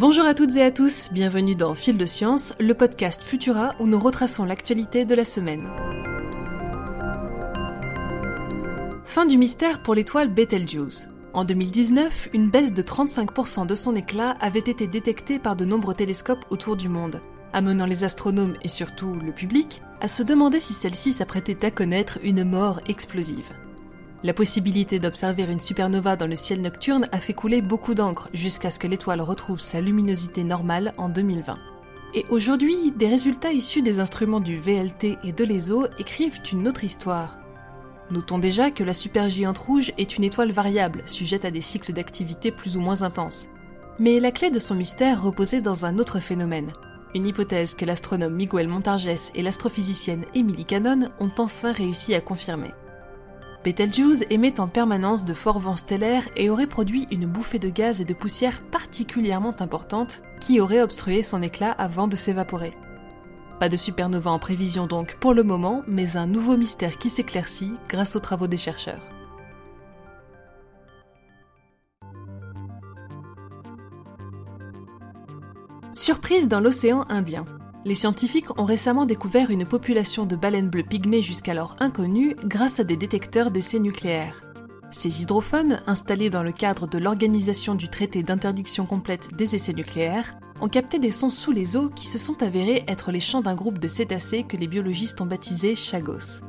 Bonjour à toutes et à tous, bienvenue dans Fil de Science, le podcast Futura où nous retraçons l'actualité de la semaine. Fin du mystère pour l'étoile Betelgeuse. En 2019, une baisse de 35% de son éclat avait été détectée par de nombreux télescopes autour du monde, amenant les astronomes et surtout le public à se demander si celle-ci s'apprêtait à connaître une mort explosive. La possibilité d'observer une supernova dans le ciel nocturne a fait couler beaucoup d'encre jusqu'à ce que l'étoile retrouve sa luminosité normale en 2020. Et aujourd'hui, des résultats issus des instruments du VLT et de l'ESO écrivent une autre histoire. Notons déjà que la supergéante rouge est une étoile variable, sujette à des cycles d'activité plus ou moins intenses. Mais la clé de son mystère reposait dans un autre phénomène, une hypothèse que l'astronome Miguel Montargès et l'astrophysicienne Emily Cannon ont enfin réussi à confirmer. Betelgeuse émet en permanence de forts vents stellaires et aurait produit une bouffée de gaz et de poussière particulièrement importante qui aurait obstrué son éclat avant de s'évaporer. Pas de supernova en prévision donc pour le moment, mais un nouveau mystère qui s'éclaircit grâce aux travaux des chercheurs. Surprise dans l'océan Indien. Les scientifiques ont récemment découvert une population de baleines bleues pygmées jusqu'alors inconnues grâce à des détecteurs d'essais nucléaires. Ces hydrophones, installés dans le cadre de l'organisation du traité d'interdiction complète des essais nucléaires, ont capté des sons sous les eaux qui se sont avérés être les chants d'un groupe de cétacés que les biologistes ont baptisé Chagos.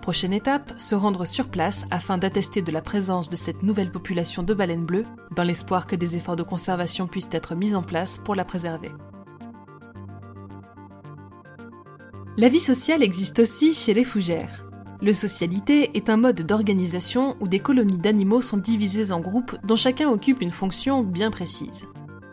Prochaine étape, se rendre sur place afin d'attester de la présence de cette nouvelle population de baleines bleues, dans l'espoir que des efforts de conservation puissent être mis en place pour la préserver. La vie sociale existe aussi chez les fougères. Le socialité est un mode d'organisation où des colonies d'animaux sont divisées en groupes dont chacun occupe une fonction bien précise.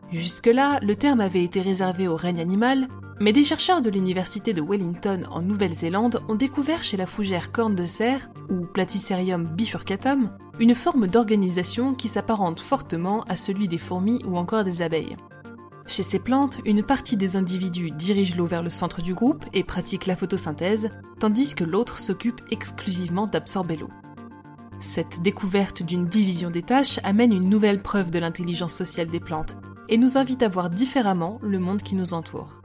Jusque-là, le terme avait été réservé au règne animal, mais des chercheurs de l'université de Wellington en Nouvelle-Zélande ont découvert chez la fougère corne de cerf, ou Platycerium bifurcatum, une forme d'organisation qui s'apparente fortement à celui des fourmis ou encore des abeilles. Chez ces plantes, une partie des individus dirige l'eau vers le centre du groupe et pratique la photosynthèse, tandis que l'autre s'occupe exclusivement d'absorber l'eau. Cette découverte d'une division des tâches amène une nouvelle preuve de l'intelligence sociale des plantes et nous invite à voir différemment le monde qui nous entoure.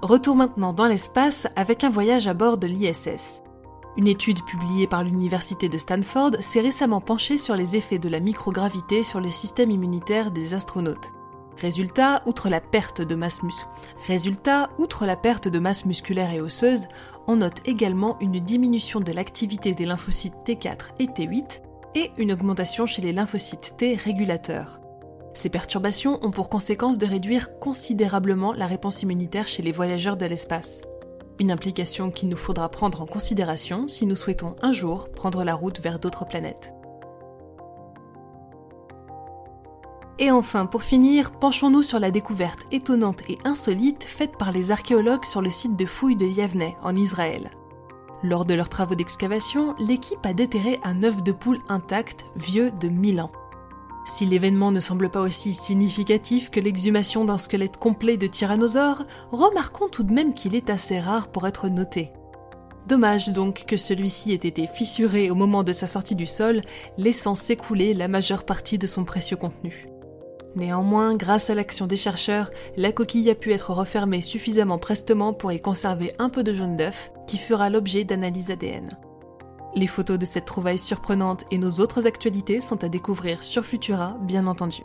Retour maintenant dans l'espace avec un voyage à bord de l'ISS. Une étude publiée par l'Université de Stanford s'est récemment penchée sur les effets de la microgravité sur le système immunitaire des astronautes. Résultat, outre la perte de masse musculaire et osseuse, on note également une diminution de l'activité des lymphocytes T4 et T8 et une augmentation chez les lymphocytes T régulateurs. Ces perturbations ont pour conséquence de réduire considérablement la réponse immunitaire chez les voyageurs de l'espace. Une implication qu'il nous faudra prendre en considération si nous souhaitons un jour prendre la route vers d'autres planètes. Et enfin, pour finir, penchons-nous sur la découverte étonnante et insolite faite par les archéologues sur le site de fouilles de Yavneh, en Israël. Lors de leurs travaux d'excavation, l'équipe a déterré un œuf de poule intact, vieux de 1000 ans. Si l'événement ne semble pas aussi significatif que l'exhumation d'un squelette complet de tyrannosaure, remarquons tout de même qu'il est assez rare pour être noté. Dommage donc que celui-ci ait été fissuré au moment de sa sortie du sol, laissant s'écouler la majeure partie de son précieux contenu. Néanmoins, grâce à l'action des chercheurs, la coquille a pu être refermée suffisamment prestement pour y conserver un peu de jaune d'œuf, qui fera l'objet d'analyses ADN. Les photos de cette trouvaille surprenante et nos autres actualités sont à découvrir sur Futura, bien entendu.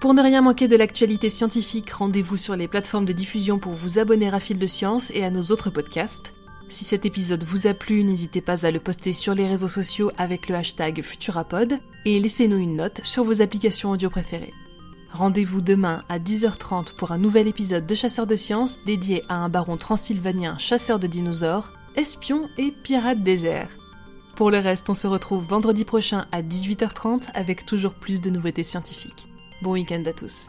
Pour ne rien manquer de l'actualité scientifique, rendez-vous sur les plateformes de diffusion pour vous abonner à Fil de Science et à nos autres podcasts. Si cet épisode vous a plu, n'hésitez pas à le poster sur les réseaux sociaux avec le hashtag Futurapod et laissez-nous une note sur vos applications audio préférées. Rendez-vous demain à 10h30 pour un nouvel épisode de Chasseurs de Sciences dédié à un baron transylvanien chasseur de dinosaures, espion et pirate désert. Pour le reste, on se retrouve vendredi prochain à 18h30 avec toujours plus de nouveautés scientifiques. Bon week-end à tous.